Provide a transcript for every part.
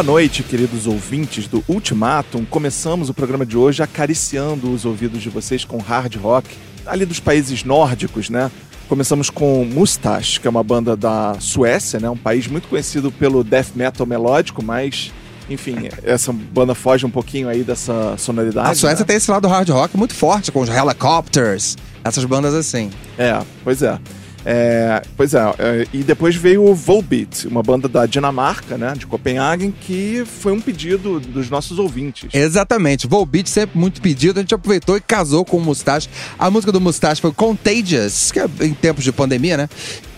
Boa noite, queridos ouvintes do Ultimatum. Começamos o programa de hoje acariciando os ouvidos de vocês com hard rock, ali dos países nórdicos, né? Começamos com Mustache, que é uma banda da Suécia, né? Um país muito conhecido pelo death metal melódico, mas enfim, essa banda foge um pouquinho aí dessa sonoridade. A Suécia né? tem esse lado hard rock muito forte, com os Helicopters, essas bandas assim. É, pois é. É, pois é, é, e depois veio o Volbeat, uma banda da Dinamarca, né, de Copenhagen, que foi um pedido dos nossos ouvintes. Exatamente. Volbeat sempre muito pedido, a gente aproveitou e casou com o Mustache. A música do Mustache foi Contagious, que é em tempos de pandemia, né?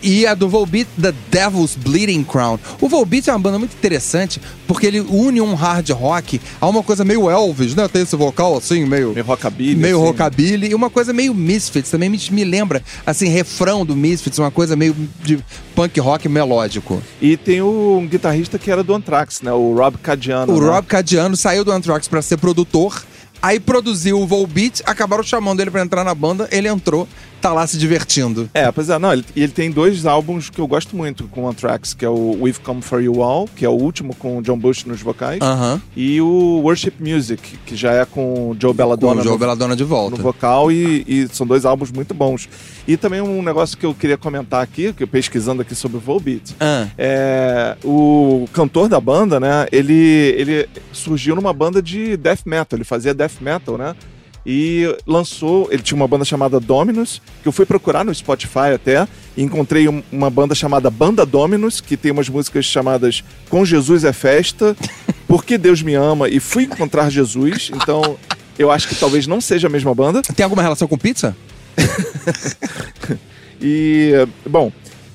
E a do Volbeat, The Devil's Bleeding Crown. O Volbeat é uma banda muito interessante, porque ele une um hard rock a uma coisa meio Elvis, né? Tem esse vocal assim, meio... Meio rockabilly. Meio assim. rockabilly e uma coisa meio Misfits, também me, me lembra, assim, refrão do Misfits, uma coisa meio de punk rock melódico. E tem o um guitarrista que era do Anthrax, né, o Rob Cadiano. O né? Rob Cadiano saiu do Anthrax pra ser produtor, aí produziu o Volbeat, acabaram chamando ele pra entrar na banda, ele entrou, tá lá se divertindo. É, pois é, não, ele, e ele tem dois álbuns que eu gosto muito com Anthrax, que é o We've Come For You All, que é o último com o John Bush nos vocais, Aham. e o Worship Music, que já é com o Joe Com Belladonna o Joe no, Belladonna de no volta. vocal, e, e são dois álbuns muito bons. E também um negócio que eu queria comentar aqui, que eu pesquisando aqui sobre o Volbeat, Ah. é, o cantor da banda, né? Ele, ele surgiu numa banda de death metal, ele fazia death metal, né? E lançou, ele tinha uma banda chamada Dominus, que eu fui procurar no Spotify até, e encontrei um- uma banda chamada Banda Dominus, que tem umas músicas chamadas Com Jesus é Festa, Porque Deus Me Ama e Fui Encontrar Jesus. Então, eu acho que talvez não seja a mesma banda. Tem alguma relação com pizza? E, bom,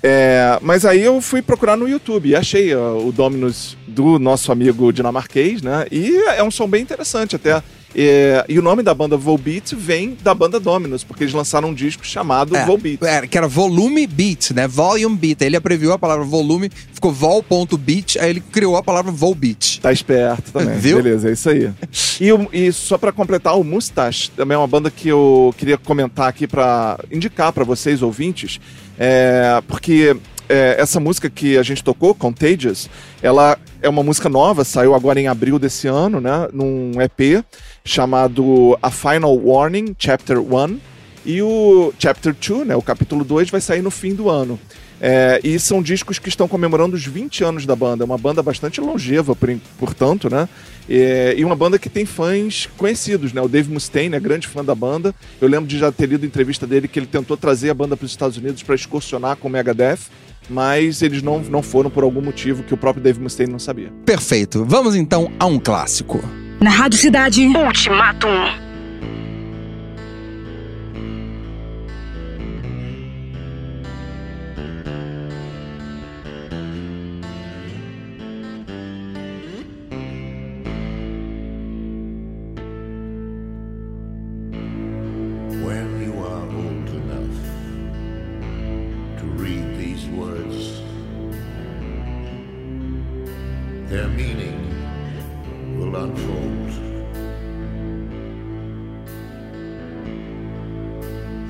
é, mas aí eu fui procurar no YouTube e achei o Dominus do nosso amigo dinamarquês, né? E é um som bem interessante até. É, e o nome da banda Volbeat vem da banda Dominus, porque eles lançaram um disco chamado Volbeat. É, que era volume beat, né? Volume beat. Ele abreviou a palavra volume, ficou vol.beat, aí ele criou a palavra volbeat. Tá esperto também. Viu? Beleza, é isso aí. E, e só pra completar, o Mustache também é uma banda que eu queria comentar aqui pra indicar pra vocês, ouvintes, é, porque é, essa música que a gente tocou, Contagious, ela é uma música nova, saiu agora em abril desse ano, né? Num EP chamado A Final Warning, Chapter 1. E o Chapter 2, né, o capítulo 2, vai sair no fim do ano. É, e são discos que estão comemorando os 20 anos da banda. É uma banda bastante longeva, por, portanto, né? É, e uma banda que tem fãs conhecidos, né? O Dave Mustaine é grande fã da banda. Eu lembro de já ter lido entrevista dele que ele tentou trazer a banda para os Estados Unidos para excursionar com o Megadeth, mas eles não, não foram por algum motivo que o próprio Dave Mustaine não sabia. Perfeito. Vamos então a um clássico. Na Rádio Cidade. Ultimatum. Their meaning will unfold.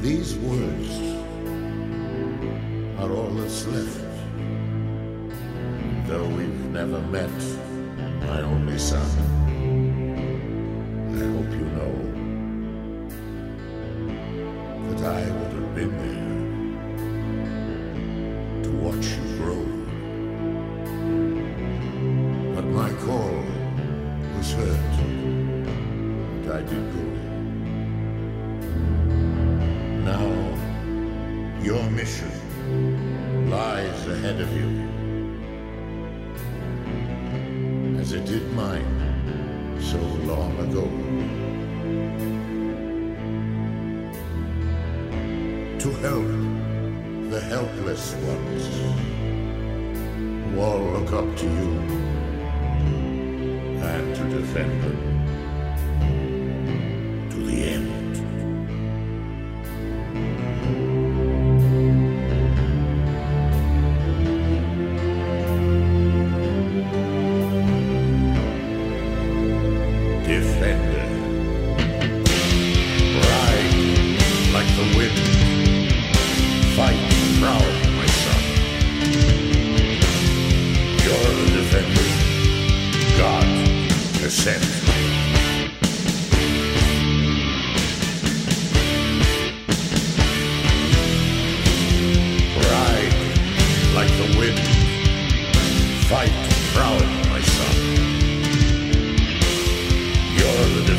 These words are all that's left. Though we've never met, my only son, to help the helpless ones. Who all look up to you and to defend them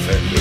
heaven.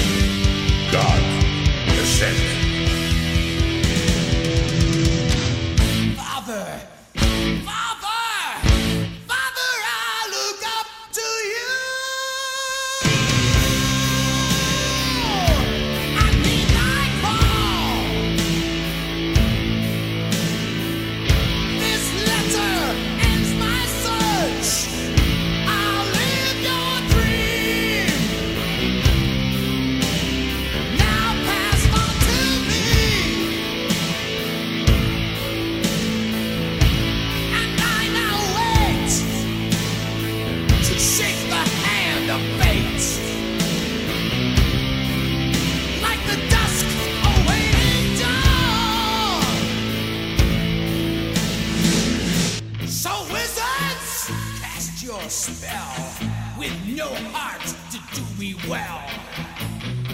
With no heart to do me well.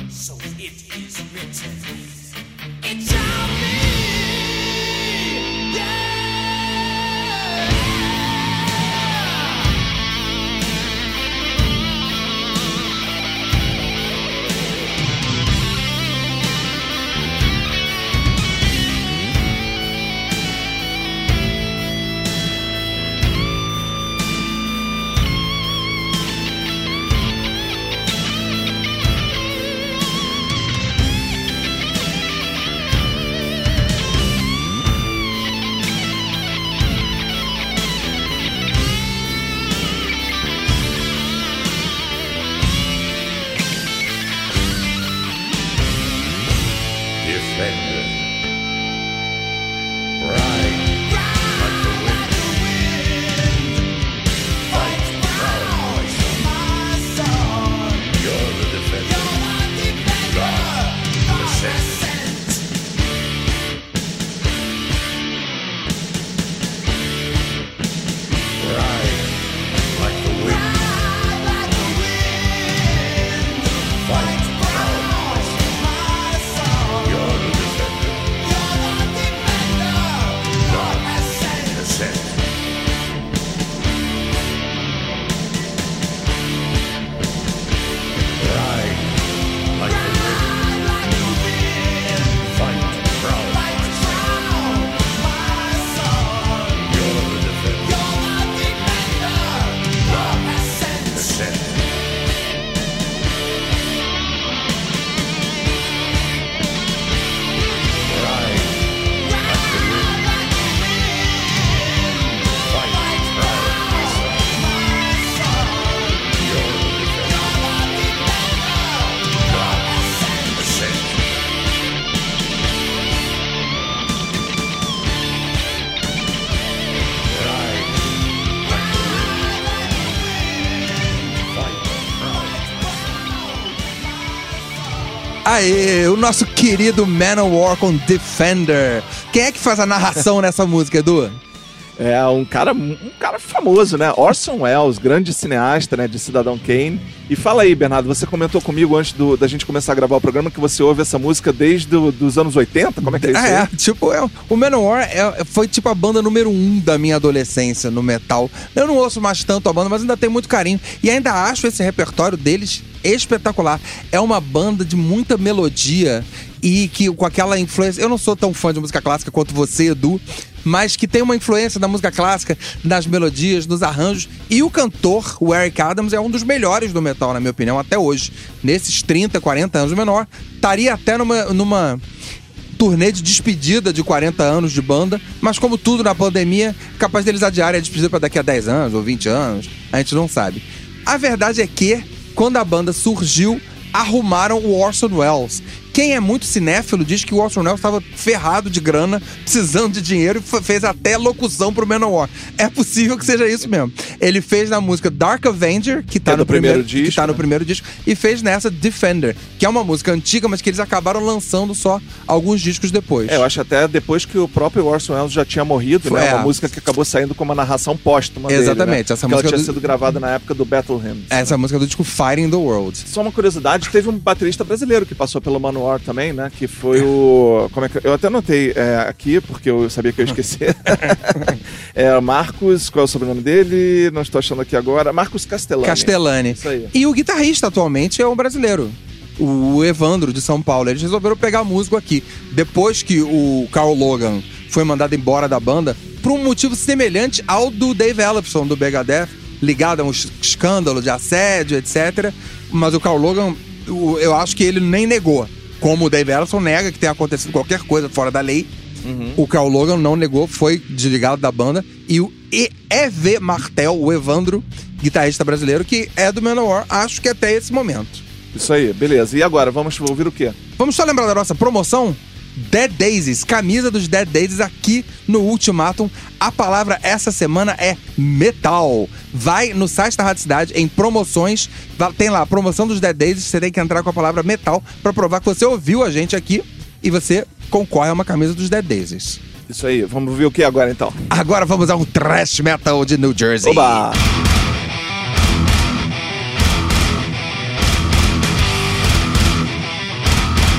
So it is written. Aê, o nosso querido Manowar com Defender. Quem é que faz a narração nessa música, Edu? É um cara, um cara famoso, né? Orson Welles, grande cineasta, né? De Cidadão Kane. E fala aí, Bernardo, você comentou comigo antes do- da gente começar a gravar o programa que você ouve essa música desde os anos 80? Como é que é isso Ah, aí? é, tipo, é, o Manowar é- foi tipo a banda número um da minha adolescência no metal. Eu não ouço mais tanto a banda, mas ainda tenho muito carinho. E ainda acho esse repertório deles espetacular. É uma banda de muita melodia e que com aquela influência. Eu não sou tão fã de música clássica quanto você, Edu, mas que tem uma influência da música clássica nas melodias, nos arranjos. E o cantor, o Eric Adams, é um dos melhores do metal, na minha opinião, até hoje. Nesses 30, 40 anos, menor estaria até numa. numa turnê de despedida de 40 anos de banda, mas como tudo na pandemia, capaz deles adiarem a despedida para daqui a 10 anos ou 20 anos, a gente não sabe. A verdade é que, quando a banda surgiu, arrumaram o Orson Welles. Quem é muito cinéfilo diz que o Orson Welles estava ferrado de grana, precisando de dinheiro e fe- fez até locução pro Manowar. É possível que seja isso mesmo. Ele fez na música Dark Avenger, que tá é no primeiro primeiro, que disco, tá no né? primeiro disco, e fez nessa Defender, que é uma música antiga, mas que eles acabaram lançando só alguns discos depois. É, eu acho até depois que o próprio Orson Welles já tinha morrido, Foi, né? é. Uma música que acabou saindo com uma narração póstuma Exatamente, dele, né? essa que música ela tinha do- sido gravada na época do Battle Hymns. Essa música do disco Fighting the World. Só uma curiosidade, teve um baterista brasileiro que passou pelo Manual Manowar também, né? Que foi o. Como é que. Eu até anotei é, aqui, porque eu sabia que eu ia esquecer. é Marcos, qual é o sobrenome dele? Não estou achando aqui agora. Marcos Castellani. Castellani. Isso aí. E o guitarrista atualmente é um brasileiro. O Evandro, de São Paulo. Eles resolveram pegar músico aqui. Depois que o Carl Logan foi mandado embora da banda, por um motivo semelhante ao do Dave Ellefson, do Megadeth, ligado a um es- escândalo de assédio, etc. Mas o Carl Logan, eu acho que ele nem negou. Como o Dave Ellefson nega que tenha acontecido qualquer coisa fora da lei. O Carl Logan não negou, foi desligado da banda. E o EV Martel, o Evandro, guitarrista brasileiro, que é do Manowar, acho que até esse momento. Isso aí, beleza. E agora, vamos ouvir o quê? Vamos só lembrar da nossa promoção? Dead Daisies, camisa dos Dead Daisies aqui no Ultimatum. A palavra essa semana é metal. Vai no site da Rádio Cidade, em promoções, tem lá a promoção dos Dead Daisies, você tem que entrar com a palavra metal pra provar que você ouviu a gente aqui e você concorre a uma camisa dos Dead Daisies. Isso aí, vamos ver o que agora então? Agora vamos a um thrash metal de New Jersey. Oba!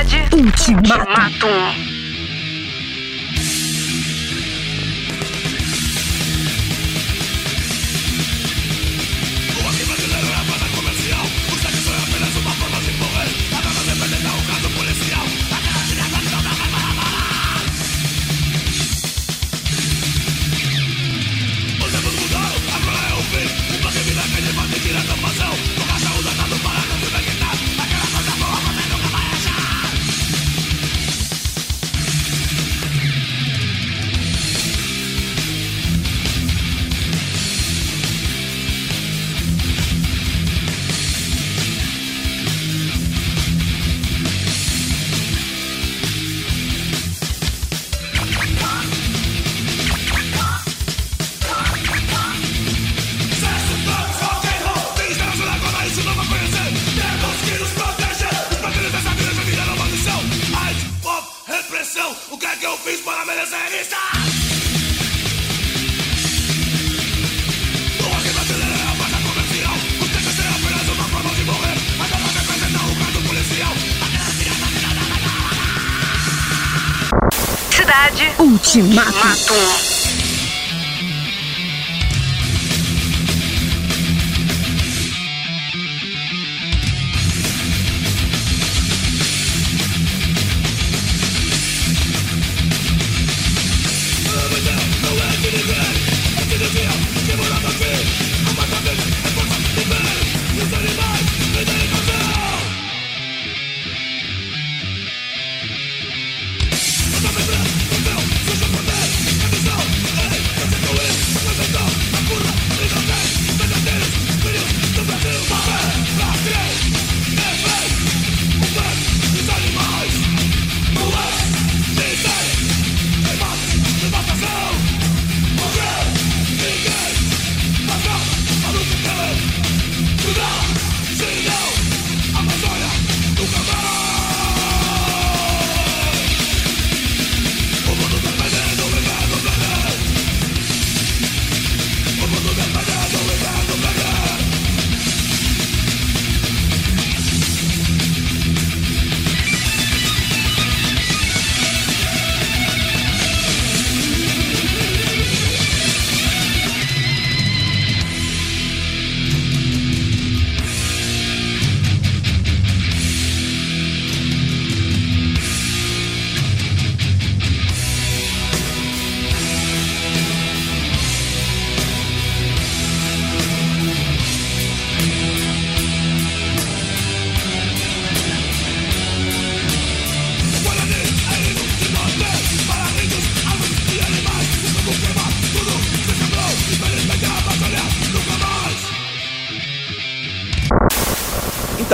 Cidade Ultimato. Ultimato. Fiz para merecer isso? O rock brasileiro é a banda comercial O é apenas uma forma de morrer representa o caso policial Cidade Ultimatum. Ultimatum.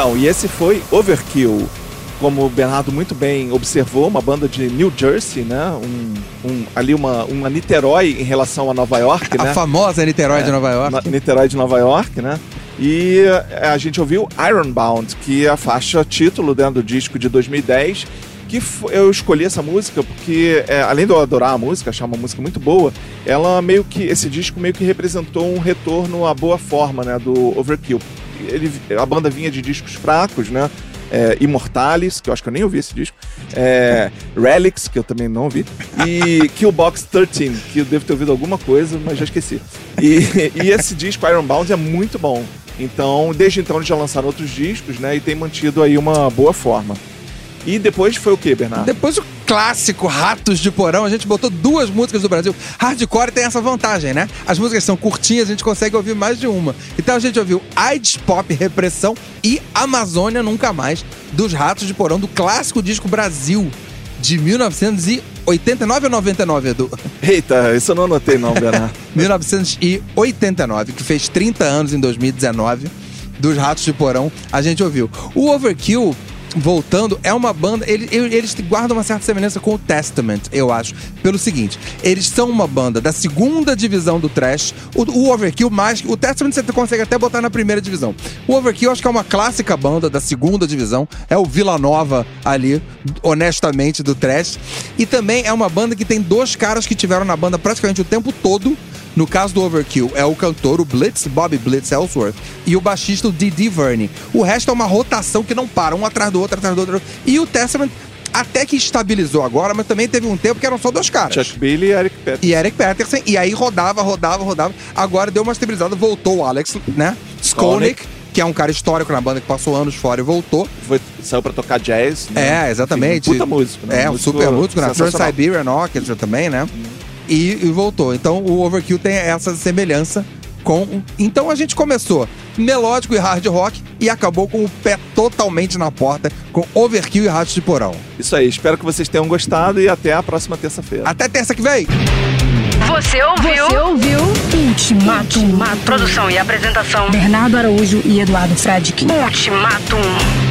Então, e esse foi Overkill. Como o Bernardo muito bem observou, uma banda de New Jersey, né? Um, um- ali uma, uma Niterói em relação a Nova York, né? A famosa Niterói de Nova York. Niterói de Nova York, né? E eh, a gente ouviu Ironbound, que é a faixa título dentro do disco de 2010. Que eu escolhi essa música porque, eh, além de eu adorar a música, achar uma música muito boa, ela meio que. Esse disco meio que representou um retorno à boa forma, né? Do Overkill. Ele, a banda vinha de discos fracos, né? É, Immortalis, que eu acho que eu nem ouvi esse disco. É, Relics, que eu também não ouvi. E Killbox 13, que eu devo ter ouvido alguma coisa, mas já esqueci. E, e esse disco, Ironbound, é muito bom. Então, desde então eles já lançaram outros discos, né? E tem mantido aí uma boa forma. E depois foi o que, Bernardo? Depois o clássico Ratos de Porão, a gente botou duas músicas do Brasil. Hardcore tem essa vantagem, né? As músicas são curtinhas, a gente consegue ouvir mais de uma. Então a gente ouviu AIDS Pop Repressão e Amazônia Nunca Mais, dos Ratos de Porão, do clássico disco Brasil, de 1989 ou 99, Edu? Eita, isso eu não anotei não, Bernardo. 1989, que fez 30 anos em 2019, dos Ratos de Porão, a gente ouviu. O Overkill, voltando, é uma banda. ele- ele- Eles, guardam uma certa semelhança com o Testament, eu acho. Pelo seguinte: eles são uma banda da segunda divisão do Trash. O, o Overkill, mais. O Testament você consegue até botar na primeira divisão. O Overkill, acho que é uma clássica banda da segunda divisão. É o Vila Nova ali, honestamente, do Trash. E também é uma banda que tem dois caras que tiveram na banda praticamente o tempo todo. No caso do Overkill, é o cantor, o Blitz, Bobby Blitz Ellsworth, e o baixista, o Didi Verne. O resto é uma rotação que não para, um atrás do outro, atrás do outro. E o Testament, Até que estabilizou agora, mas também teve um tempo que eram só dois caras. Chuck Billy e Eric Peterson. E Eric Peterson, e aí rodava, rodava, rodava. Agora deu uma estabilizada, voltou o Alex, né? Skolnick, que é um cara histórico na banda que passou anos fora e voltou. Foi, saiu pra tocar jazz. né? É, exatamente. Um puta músico, né? É, um super músico, na Trans sensacional. Siberian Orchestra também, né? E, e voltou. Então o Overkill tem essa semelhança com. Então a gente começou melódico e hard rock e acabou com o pé totalmente na porta com Overkill e Ratos de Porão. Isso aí, espero que vocês tenham gostado e até a próxima terça-feira. Até terça que vem! Você ouviu? Você ouviu Ultimatum. Produção e apresentação. Bernardo Araújo e Eduardo Fradique. Ultimatum.